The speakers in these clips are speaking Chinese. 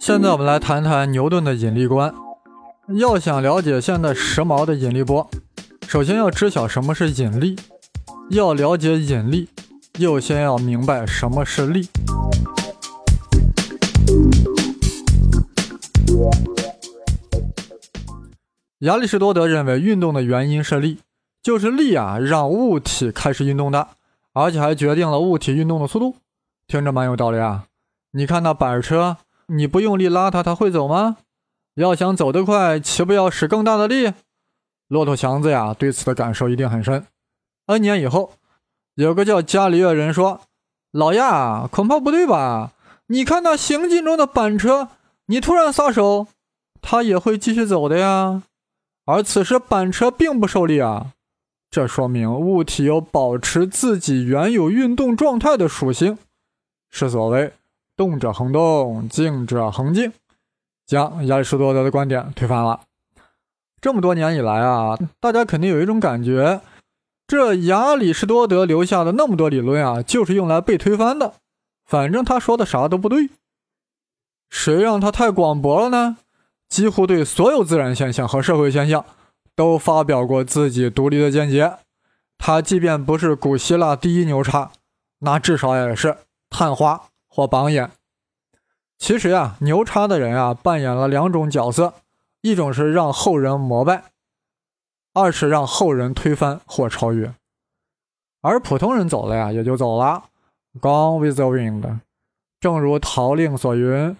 现在我们来谈谈牛顿的引力观。要想了解现在时髦的引力波，首先要知晓什么是引力。要了解引力，又先要明白什么是力。亚里士多德认为，运动的原因是力，就是力啊，让物体开始运动的，而且还决定了物体运动的速度。听着蛮有道理啊！你看那板车。你不用力拉它，它会走吗？要想走得快，岂不要使更大的力？骆驼祥子呀，对此的感受一定很深。N 年以后，有个叫伽利略人说：“老亚，恐怕不对吧？你看那行进中的板车，你突然撒手，它也会继续走的呀。而此时板车并不受力啊，这说明物体有保持自己原有运动状态的属性，是所谓。”动者恒动，静者恒静，将亚里士多德的观点推翻了。这么多年以来啊，大家肯定有一种感觉，这亚里士多德留下的那么多理论啊，就是用来被推翻的。反正他说的啥都不对。谁让他太广博了呢？几乎对所有自然现象和社会现象都发表过自己独立的见解。他即便不是古希腊第一牛叉，那至少也是探花。或榜眼，其实呀，牛叉的人啊，扮演了两种角色：一种是让后人膜拜，二是让后人推翻或超越。而普通人走了呀，也就走了，Gone with the wind。正如陶令所云：“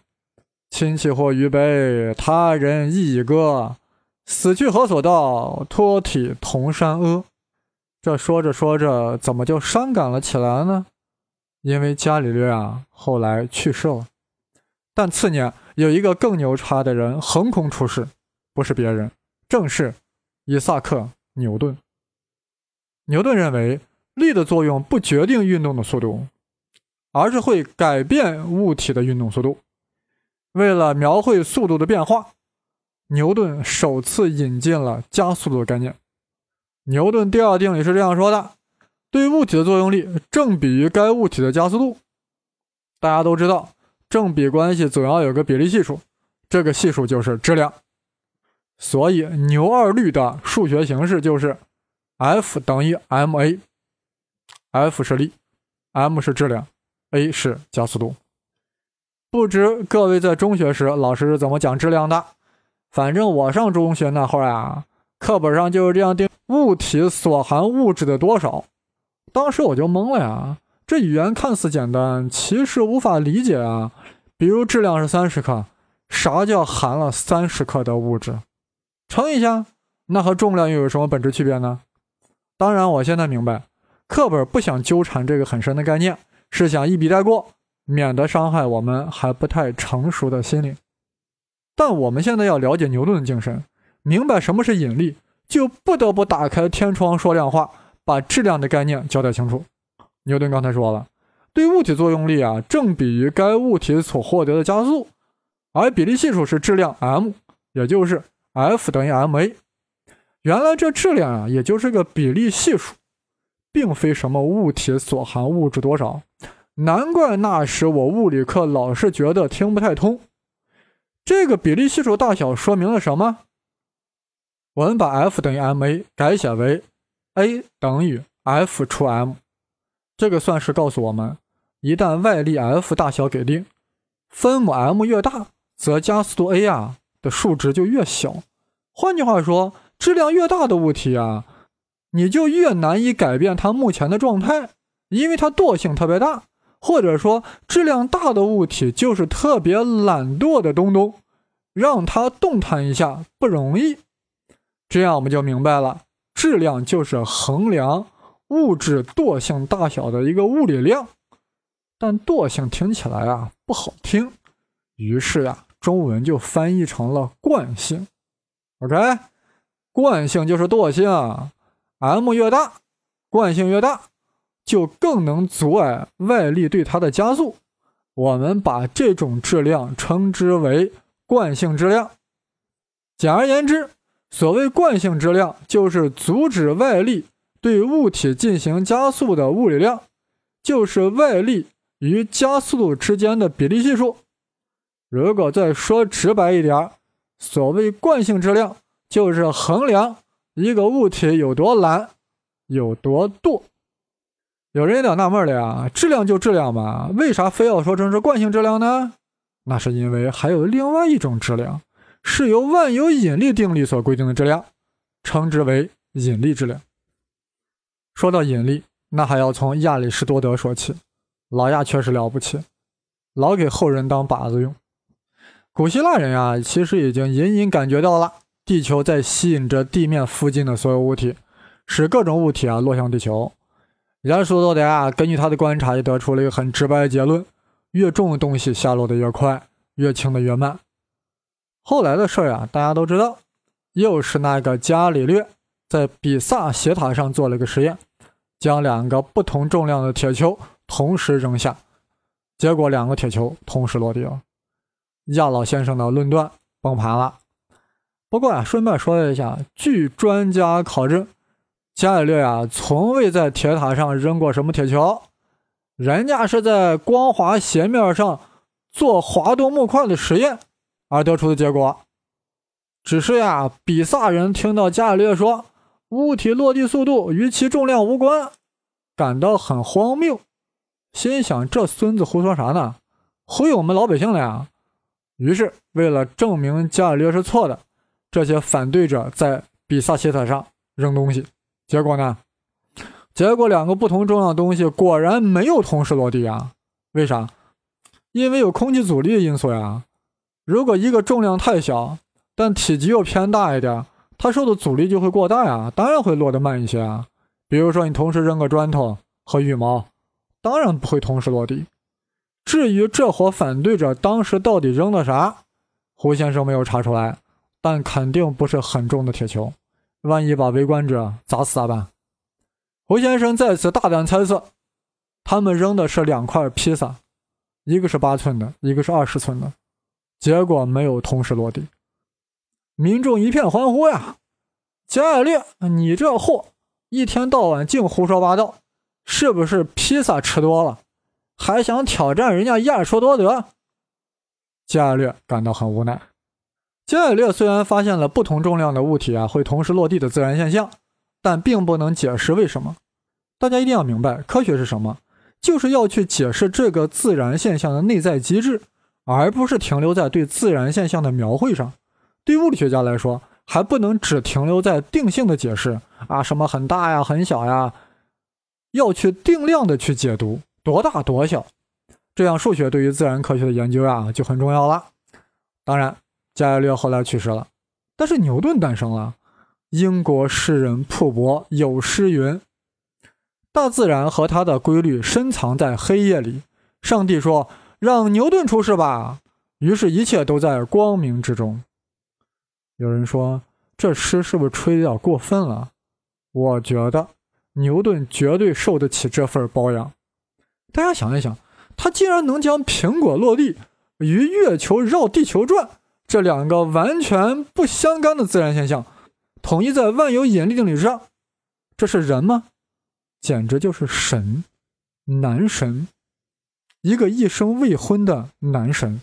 亲戚或余悲，他人亦已歌。死去何所道？托体同山阿。”这说着说着，怎么就伤感了起来呢？因为伽利略啊，后来去世了，但次年有一个更牛叉的人横空出世，不是别人，正是伊萨克·牛顿。牛顿认为，力的作用不决定运动的速度，而是会改变物体的运动速度。为了描绘速度的变化，牛顿首次引进了加速度的概念。牛顿第二定理是这样说的。对物体的作用力正比于该物体的加速度。大家都知道，正比关系总要有个比例系数，这个系数就是质量。所以牛二律的数学形式就是 F 等于 ma，F 是力，m 是质量，a 是加速度。不知各位在中学时老师是怎么讲质量的？反正我上中学那会儿啊，课本上就是这样定：物体所含物质的多少。当时我就懵了呀，这语言看似简单，其实无法理解啊。比如质量是三十克，啥叫含了三十克的物质？乘一下，那和重量又有什么本质区别呢？当然，我现在明白，课本不想纠缠这个很深的概念，是想一笔带过，免得伤害我们还不太成熟的心灵。但我们现在要了解牛顿的精神，明白什么是引力，就不得不打开天窗说亮话。把质量的概念交代清楚。牛顿刚才说了，对物体作用力啊，正比于该物体所获得的加速，而比例系数是质量 m，也就是 F 等于 ma。原来这质量啊，也就是个比例系数，并非什么物体所含物质多少。难怪那时我物理课老是觉得听不太通。这个比例系数大小说明了什么？我们把 F 等于 ma 改写为。A 等于 F 除 m，这个算式告诉我们，一旦外力 F 大小给定，分母 m 越大，则加速度 a 啊的数值就越小。换句话说，质量越大的物体啊，你就越难以改变它目前的状态，因为它惰性特别大。或者说，质量大的物体就是特别懒惰的东东，让它动弹一下不容易。这样我们就明白了。质量就是衡量物质惰性大小的一个物理量，但惰性听起来啊不好听，于是呀，中文就翻译成了惯性。OK，惯性就是惰性，m 越大，惯性越大，就更能阻碍外力对它的加速。我们把这种质量称之为惯性质量。简而言之。所谓惯性质量，就是阻止外力对物体进行加速的物理量，就是外力与加速度之间的比例系数。如果再说直白一点，所谓惯性质量，就是衡量一个物体有多懒，有多惰。有人有点纳闷了呀，质量就质量嘛，为啥非要说成是惯性质量呢？那是因为还有另外一种质量，是由万有引力定律所规定的质量，称之为引力质量。说到引力，那还要从亚里士多德说起。老亚确实了不起，老给后人当靶子用。古希腊人呀，其实已经隐隐感觉到了，地球在吸引着地面附近的所有物体，使各种物体啊落向地球。亚里士多德啊，根据他的观察，也得出了一个很直白的结论：越重的东西下落的越快，越轻的越慢。后来的事儿啊，大家都知道，又是那个伽利略在比萨斜塔上做了个实验，将两个不同重量的铁球。同时扔下，结果两个铁球同时落地了。亚老先生的论断崩盘了。不过啊，顺便说一下，据专家考证，伽利略啊从未在铁塔上扔过什么铁球，人家是在光滑斜面上做滑动木块的实验而得出的结果。只是呀，比萨人听到伽利略说物体落地速度与其重量无关，感到很荒谬。心想：这孙子胡说啥呢？忽悠我们老百姓了呀！于是，为了证明伽利略是错的，这些反对者在比萨斜塔上扔东西。结果呢？结果两个不同重量的东西果然没有同时落地啊！为啥？因为有空气阻力的因素呀。如果一个重量太小，但体积又偏大一点，它受的阻力就会过大呀，当然会落得慢一些啊。比如说，你同时扔个砖头和羽毛。当然不会同时落地。至于这伙反对者当时到底扔的啥，胡先生没有查出来，但肯定不是很重的铁球。万一把围观者砸死咋办？胡先生在此大胆猜测，他们扔的是两块披萨，一个是八寸的，一个是二十寸的，结果没有同时落地。民众一片欢呼呀！伽利略，你这货一天到晚净胡说八道！是不是披萨吃多了，还想挑战人家亚里士多德？伽利略感到很无奈。伽利略虽然发现了不同重量的物体啊会同时落地的自然现象，但并不能解释为什么。大家一定要明白，科学是什么？就是要去解释这个自然现象的内在机制，而不是停留在对自然现象的描绘上。对物理学家来说，还不能只停留在定性的解释啊，什么很大呀，很小呀。要去定量的去解读多大多小，这样数学对于自然科学的研究啊就很重要了。当然，伽利略后来去世了，但是牛顿诞生了。英国诗人瀑布有诗云：“大自然和它的规律深藏在黑夜里。”上帝说：“让牛顿出世吧。”于是，一切都在光明之中。有人说这诗是不是吹的有点过分了？我觉得。牛顿绝对受得起这份包养。大家想一想，他竟然能将苹果落地与月球绕地球转这两个完全不相干的自然现象统一在万有引力定律之上，这是人吗？简直就是神，男神，一个一生未婚的男神。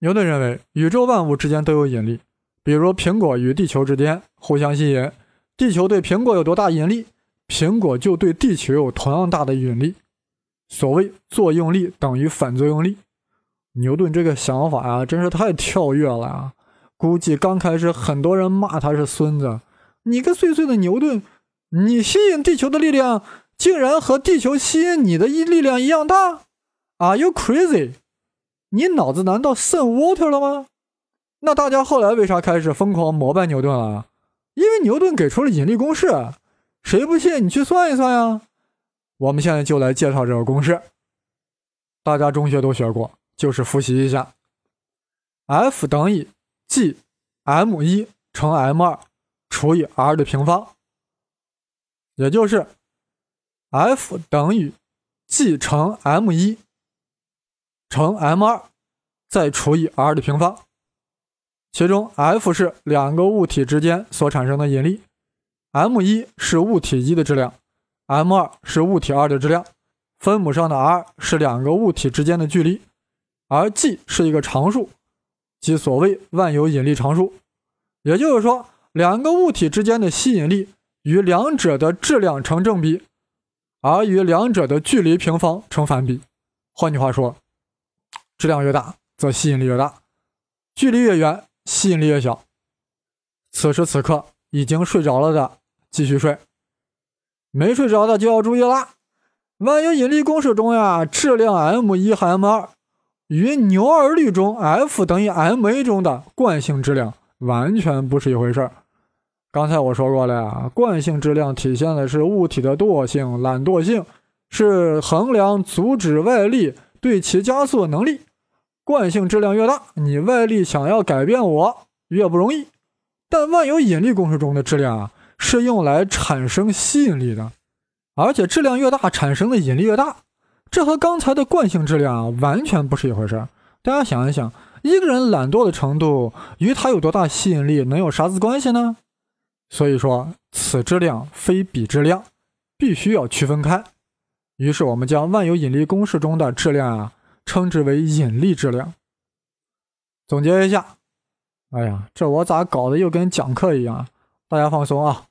牛顿认为，宇宙万物之间都有引力，比如苹果与地球之间互相吸引。地球对苹果有多大引力，苹果就对地球有同样大的引力。所谓作用力等于反作用力。牛顿这个想法啊，真是太跳跃了啊！估计刚开始很多人骂他是孙子。你个碎碎的牛顿，你吸引地球的力量竟然和地球吸引你的力量一样大？Are you crazy？你脑子难道渗 water 了吗？那大家后来为啥开始疯狂膜拜牛顿了？因为牛顿给出了引力公式，谁不信你去算一算呀？我们现在就来介绍这个公式，大家中学都学过，就是复习一下：F 等于 G m 一乘 m 二除以 r 的平方，也就是 F 等于 G 乘 m 一乘 m 二再除以 r 的平方。其中，F 是两个物体之间所产生的引力，m 一是物体一的质量，m 二是物体二的质量，分母上的 r 是两个物体之间的距离而 g 是一个常数，即所谓万有引力常数。也就是说，两个物体之间的吸引力与两者的质量成正比，而与两者的距离平方成反比。换句话说，质量越大，则吸引力越大；距离越远，吸引力越小。此时此刻，已经睡着了的继续睡，没睡着的就要注意啦。万有引力公式中呀，质量 m 一和 m 二与牛二律中 F 等于 ma 中的惯性质量。完全不是一回事儿。刚才我说过了呀，惯性质量体现的是物体的惰性、懒惰性，是衡量阻止外力对其加速的能力。惯性质量越大，你外力想要改变我越不容易。但万有引力公式中的质量啊，是用来产生吸引力的，而且质量越大，产生的引力越大。这和刚才的惯性质量啊，完全不是一回事儿。大家想一想。一个人懒惰的程度与他有多大吸引力能有啥子关系呢？所以说，此质量非彼质量，必须要区分开。于是我们将万有引力公式中的质量啊，称之为引力质量。总结一下，哎呀，这我咋搞得又跟讲课一样？大家放松啊！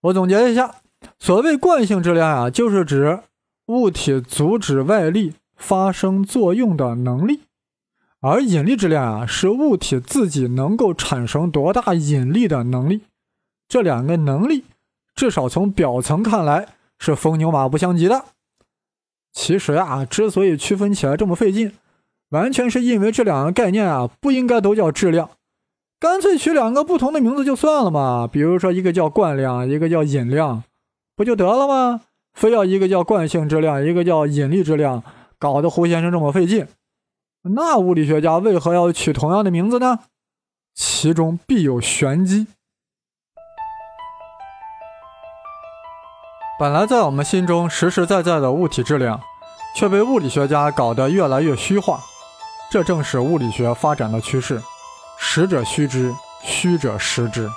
我总结一下，所谓惯性质量啊，就是指物体阻止外力发生作用的能力。而引力质量啊，是物体自己能够产生多大引力的能力。这两个能力，至少从表层看来是风牛马不相及的。其实啊，之所以区分起来这么费劲，完全是因为这两个概念啊，不应该都叫质量，干脆取两个不同的名字就算了嘛。比如说一个叫惯量，一个叫引量，不就得了吗？非要一个叫惯性质量，一个叫引力质量，搞得胡先生这么费劲。那物理学家为何要取同样的名字呢？其中必有玄机。本来在我们心中实实在在的物体质量，却被物理学家搞得越来越虚化。这正是物理学发展的趋势：实者虚之，虚者实之。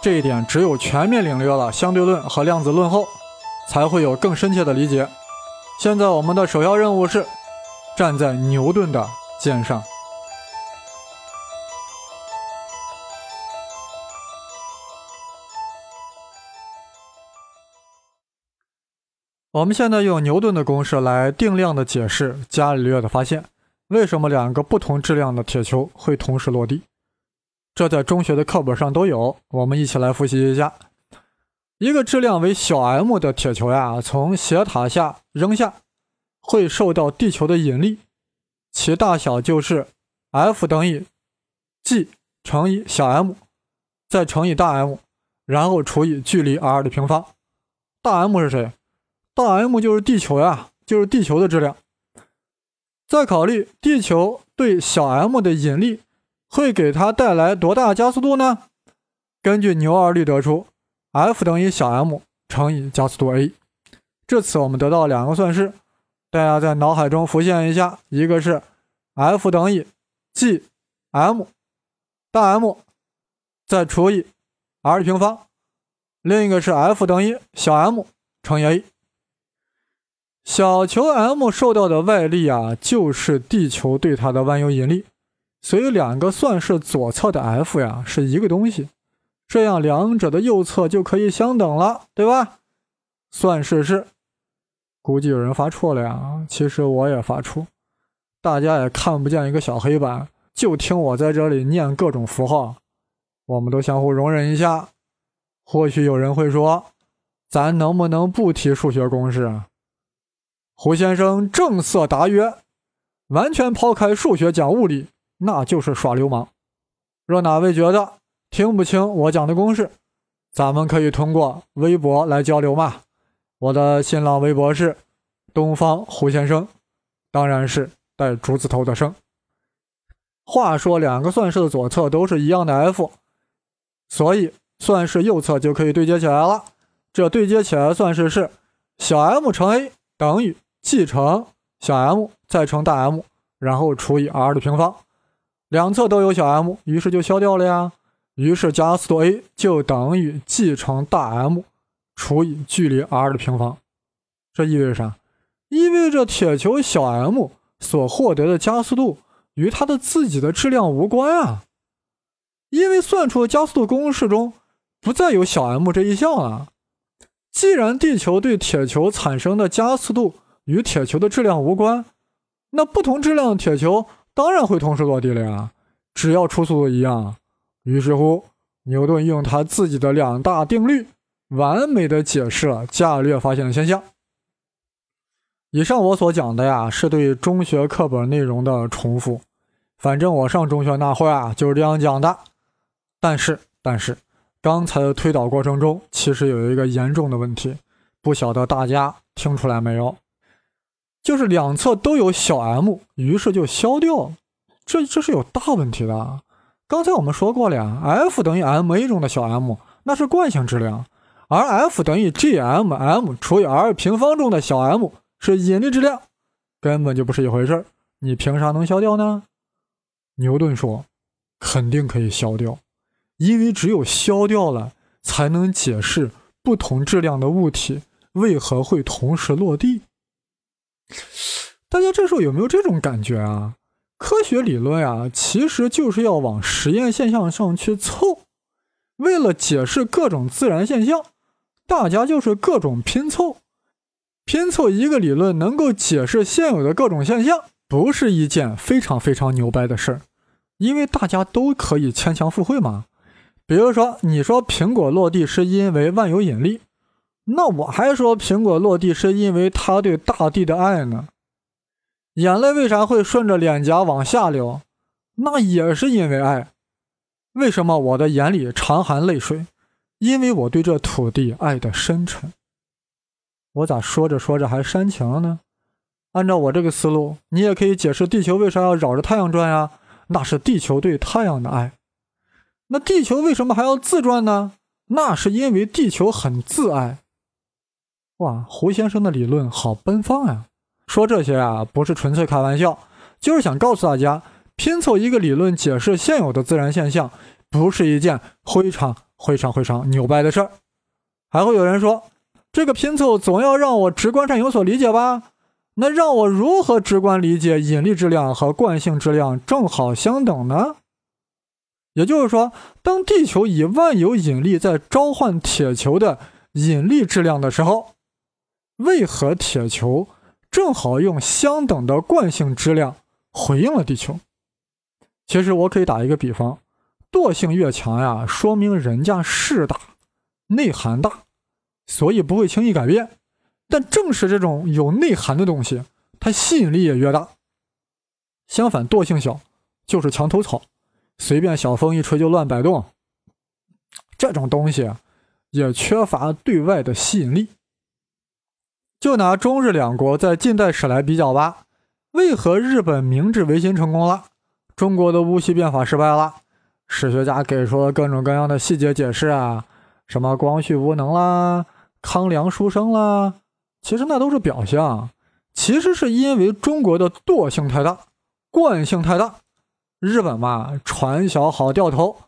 这一点只有全面领略了相对论和量子论后，才会有更深切的理解。现在我们的首要任务是。站在牛顿的肩上。我们现在用牛顿的公式来定量的解释伽利略的发现：为什么两个不同质量的铁球会同时落地？这在中学的课本上都有。我们一起来复习一下：一个质量为小 m 的铁球呀，从斜塔下扔下。会受到地球的引力，其大小就是 F 等于 g 乘以小 m，再乘以大 M，然后除以距离 r 的平方。大 M 是谁？大 M 就是地球呀，就是地球的质量。再考虑地球对小 m 的引力，会给它带来多大加速度呢？根据牛二律得出，F 等于小 m 乘以加速度 a。至此，我们得到两个算式。大家在脑海中浮现一下，一个是 F 等于 g m 大 M 再除以 r 平方，另一个是 F 等于小 m 乘以 a。小球 m 受到的外力啊，就是地球对它的万有引力，所以两个算式左侧的 F 呀是一个东西，这样两者的右侧就可以相等了，对吧？算式是。估计有人发错了呀，其实我也发怵，大家也看不见一个小黑板，就听我在这里念各种符号，我们都相互容忍一下。或许有人会说，咱能不能不提数学公式啊？胡先生正色答曰：“完全抛开数学讲物理，那就是耍流氓。若哪位觉得听不清我讲的公式，咱们可以通过微博来交流嘛。”我的新浪微博是东方胡先生，当然是带竹字头的生。话说两个算式的左侧都是一样的 F，所以算式右侧就可以对接起来了。这对接起来算式是小 m 乘 a 等于 g 乘小 m 再乘大 M，然后除以 r 的平方。两侧都有小 m，于是就消掉了呀。于是加速度 a 就等于 g 乘大 M。除以距离 r 的平方，这意味着啥？意味着铁球小 m 所获得的加速度与它的自己的质量无关啊，因为算出的加速度公式中不再有小 m 这一项了。既然地球对铁球产生的加速度与铁球的质量无关，那不同质量的铁球当然会同时落地了呀，只要初速度一样。于是乎，牛顿用他自己的两大定律，完美的解释了伽略发现的现象。以上我所讲的呀，是对中学课本内容的重复，反正我上中学那会儿啊就是这样讲的。但是，但是。刚才的推导过程中，其实有一个严重的问题，不晓得大家听出来没有？就是两侧都有小 m，于是就消掉了，这这是有大问题的。刚才我们说过了呀，F 等于 ma 中的小 m，那是惯性质量，而 F 等于 gmm 除以 r 平方中的小 m 是引力质量，根本就不是一回事你凭啥能消掉呢？牛顿说，肯定可以消掉。因为只有消掉了，才能解释不同质量的物体为何会同时落地。大家这时候有没有这种感觉啊？科学理论啊，其实就是要往实验现象上去凑。为了解释各种自然现象，大家就是各种拼凑，拼凑一个理论能够解释现有的各种现象，不是一件非常非常牛掰的事儿，因为大家都可以牵强附会嘛。比如说，你说苹果落地是因为万有引力，那我还说苹果落地是因为他对大地的爱呢。眼泪为啥会顺着脸颊往下流？那也是因为爱。为什么我的眼里常含泪水？因为我对这土地爱的深沉。我咋说着说着还煽情了呢？按照我这个思路，你也可以解释地球为啥要绕着太阳转呀？那是地球对太阳的爱。那地球为什么还要自转呢？那是因为地球很自爱。哇，胡先生的理论好奔放呀！说这些啊，不是纯粹开玩笑，就是想告诉大家，拼凑一个理论解释现有的自然现象，不是一件非常非常非常牛掰的事儿。还会有人说，这个拼凑总要让我直观上有所理解吧？那让我如何直观理解引力质量和惯性质量正好相等呢？也就是说，当地球以万有引力在召唤铁球的引力质量的时候，为何铁球正好用相等的惯性质量回应了地球？其实我可以打一个比方，惰性越强呀，说明人家势大、内涵大，所以不会轻易改变。但正是这种有内涵的东西，它吸引力也越大。相反，惰性小，就是墙头草。随便小风一吹就乱摆动，这种东西也缺乏对外的吸引力。就拿中日两国在近代史来比较吧，为何日本明治维新成功了，中国的戊戌变法失败了？史学家给出了各种各样的细节解释啊，什么光绪无能啦，康梁书生啦，其实那都是表象，其实是因为中国的惰性太大，惯性太大。日本嘛，船小好掉头，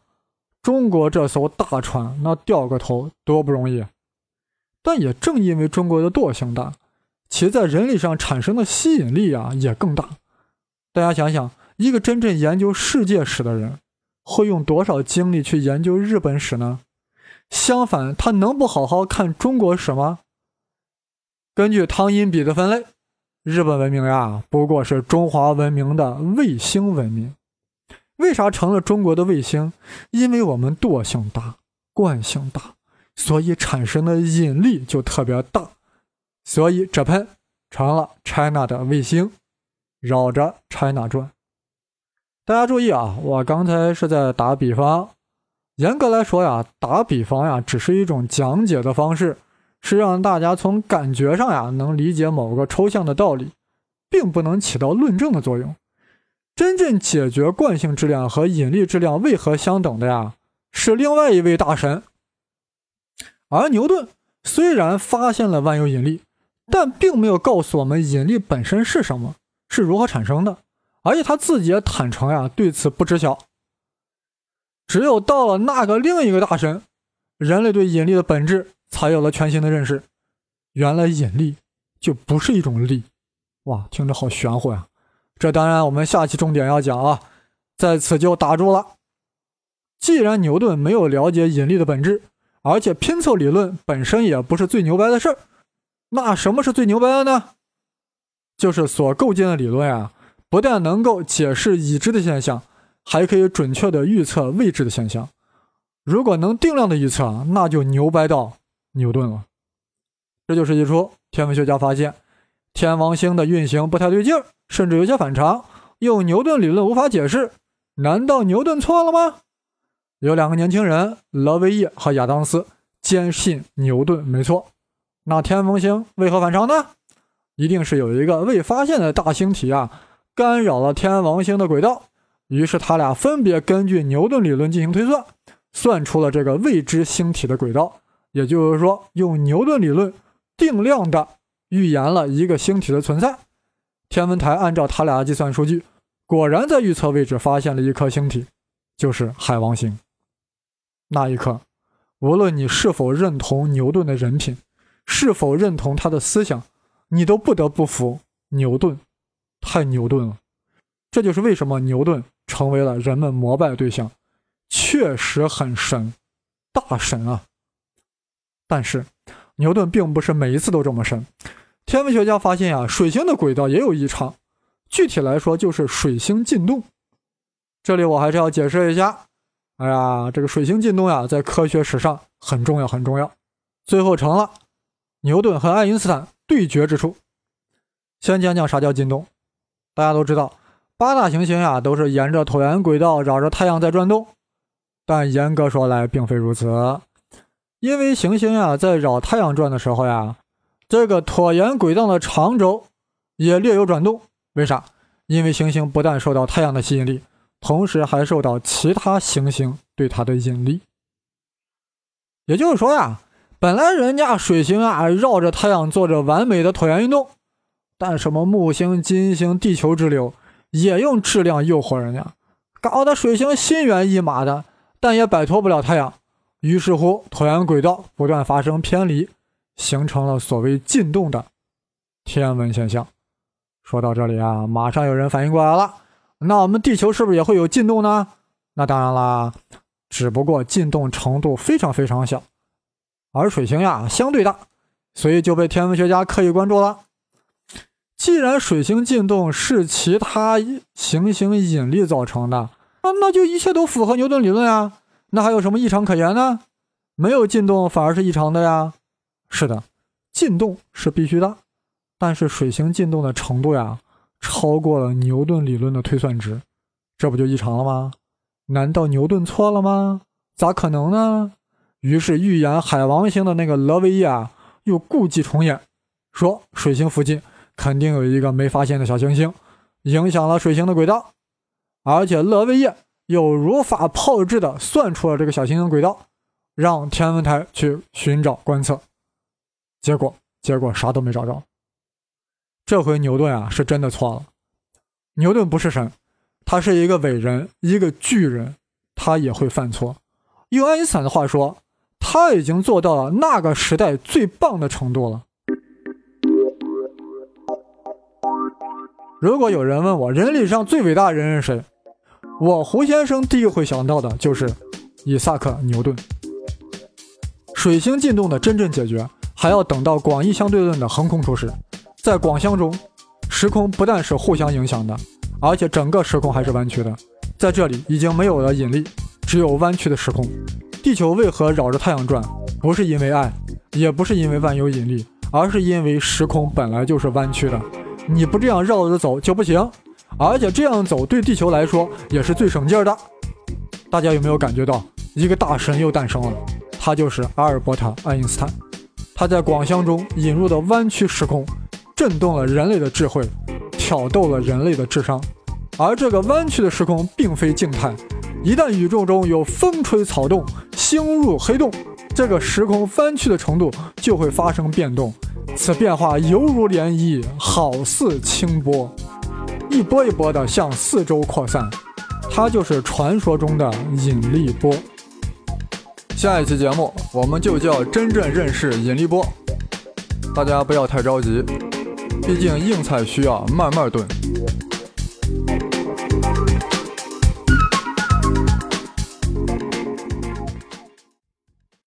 中国这艘大船那掉个头多不容易。但也正因为中国的惰性大，其在人力上产生的吸引力啊也更大。大家想想，一个真正研究世界史的人，会用多少精力去研究日本史呢？相反，他能不好好看中国史吗？根据汤因比的分类，日本文明呀，不过是中华文明的卫星文明。为啥成了中国的卫星？因为我们惰性大、惯性大，所以产生的引力就特别大，所以这喷成了 China 的卫星，绕着 China 转。大家注意啊，我刚才是在打比方。严格来说呀，打比方呀，只是一种讲解的方式，是让大家从感觉上呀能理解某个抽象的道理，并不能起到论证的作用。真正解决惯性质量和引力质量为何相等的呀？是另外一位大神。而牛顿虽然发现了万有引力，但并没有告诉我们引力本身是什么，是如何产生的，而且他自己也坦诚呀，对此不知晓。只有到了那个另一个大神，人类对引力的本质才有了全新的认识。原来引力就不是一种力，哇，听着好玄乎呀！这当然我们下期重点要讲啊，在此就打住了。既然牛顿没有了解引力的本质，而且拼凑理论本身也不是最牛掰的事儿，那什么是最牛掰的呢？就是所构建的理论啊，不但能够解释已知的现象，还可以准确的预测未知的现象。如果能定量的预测，那就牛掰到牛顿了。这就是一出天文学家发现天王星的运行不太对劲儿，甚至有些反常，用牛顿理论无法解释。难道牛顿错了吗？有两个年轻人，勒维耶和亚当斯，坚信牛顿没错。那天王星为何反常呢？一定是有一个未发现的大星体啊，干扰了天王星的轨道。于是他俩分别根据牛顿理论进行推算，算出了这个未知星体的轨道。也就是说，用牛顿理论定量的预言了一个星体的存在。天文台按照他俩的计算数据，果然在预测位置发现了一颗星体，就是海王星。那一刻，无论你是否认同牛顿的人品，是否认同他的思想，你都不得不服牛顿，太牛顿了。这就是为什么牛顿成为了人们膜拜对象，确实很神，大神啊！但是，牛顿并不是每一次都这么神。天文学家发现呀，水星的轨道也有异常，具体来说就是水星进动。这里我还是要解释一下。哎呀，这个水星进动呀，在科学史上很重要，很重要。最后成了牛顿和爱因斯坦对决之处。先讲讲啥叫进动。大家都知道，八大行星呀都是沿着椭圆轨道绕着太阳在转动，但严格说来并非如此。因为行星呀在绕太阳转的时候呀，这个椭圆轨道的长轴也略有转动。为啥？因为行星不但受到太阳的吸引力。同时还受到其他行星对它的引力，也就是说呀，本来人家水星啊绕着太阳做着完美的椭圆运动，但什么木星、金星、地球之流也用质量诱惑人家，搞得水星心猿意马的，但也摆脱不了太阳。于是乎，椭圆轨道不断发生偏离，形成了所谓进动的天文现象。说到这里啊，马上有人反应过来了。那我们地球是不是也会有进动呢？那当然啦，只不过进动程度非常非常小，而水星呀相对大，所以就被天文学家刻意关注了。既然水星进动是其他行星引力造成的，那那就一切都符合牛顿理论呀，那还有什么异常可言呢？没有进动反而是异常的呀。是的，进动是必须的，但是水星进动的程度呀。超过了牛顿理论的推算值，这不就异常了吗？难道牛顿错了吗？咋可能呢？于是预言海王星的那个勒维耶啊，又故伎重演，说水星附近肯定有一个没发现的小行星，影响了水星的轨道，而且勒维耶又如法炮制的算出了这个小行星轨道，让天文台去寻找观测，结果结果啥都没找着。这回牛顿啊是真的错了。牛顿不是神，他是一个伟人，一个巨人，他也会犯错。用爱因斯坦的话说，他已经做到了那个时代最棒的程度了。如果有人问我人类上最伟大的人是谁，我胡先生第一个会想到的就是伊萨克·牛顿。水星进动的真正解决，还要等到广义相对论的横空出世。在广相中，时空不但是互相影响的，而且整个时空还是弯曲的。在这里已经没有了引力，只有弯曲的时空。地球为何绕着太阳转？不是因为爱，也不是因为万有引力，而是因为时空本来就是弯曲的。你不这样绕着走就不行，而且这样走对地球来说也是最省劲儿的。大家有没有感觉到一个大神又诞生了？他就是阿尔伯特·爱因斯坦。他在广相中引入的弯曲时空。震动了人类的智慧，挑逗了人类的智商。而这个弯曲的时空并非静态，一旦宇宙中有风吹草动、星入黑洞，这个时空弯曲的程度就会发生变动。此变化犹如涟漪，好似清波，一波一波的向四周扩散。它就是传说中的引力波。下一期节目，我们就叫真正认识引力波。大家不要太着急。毕竟硬菜需要慢慢炖。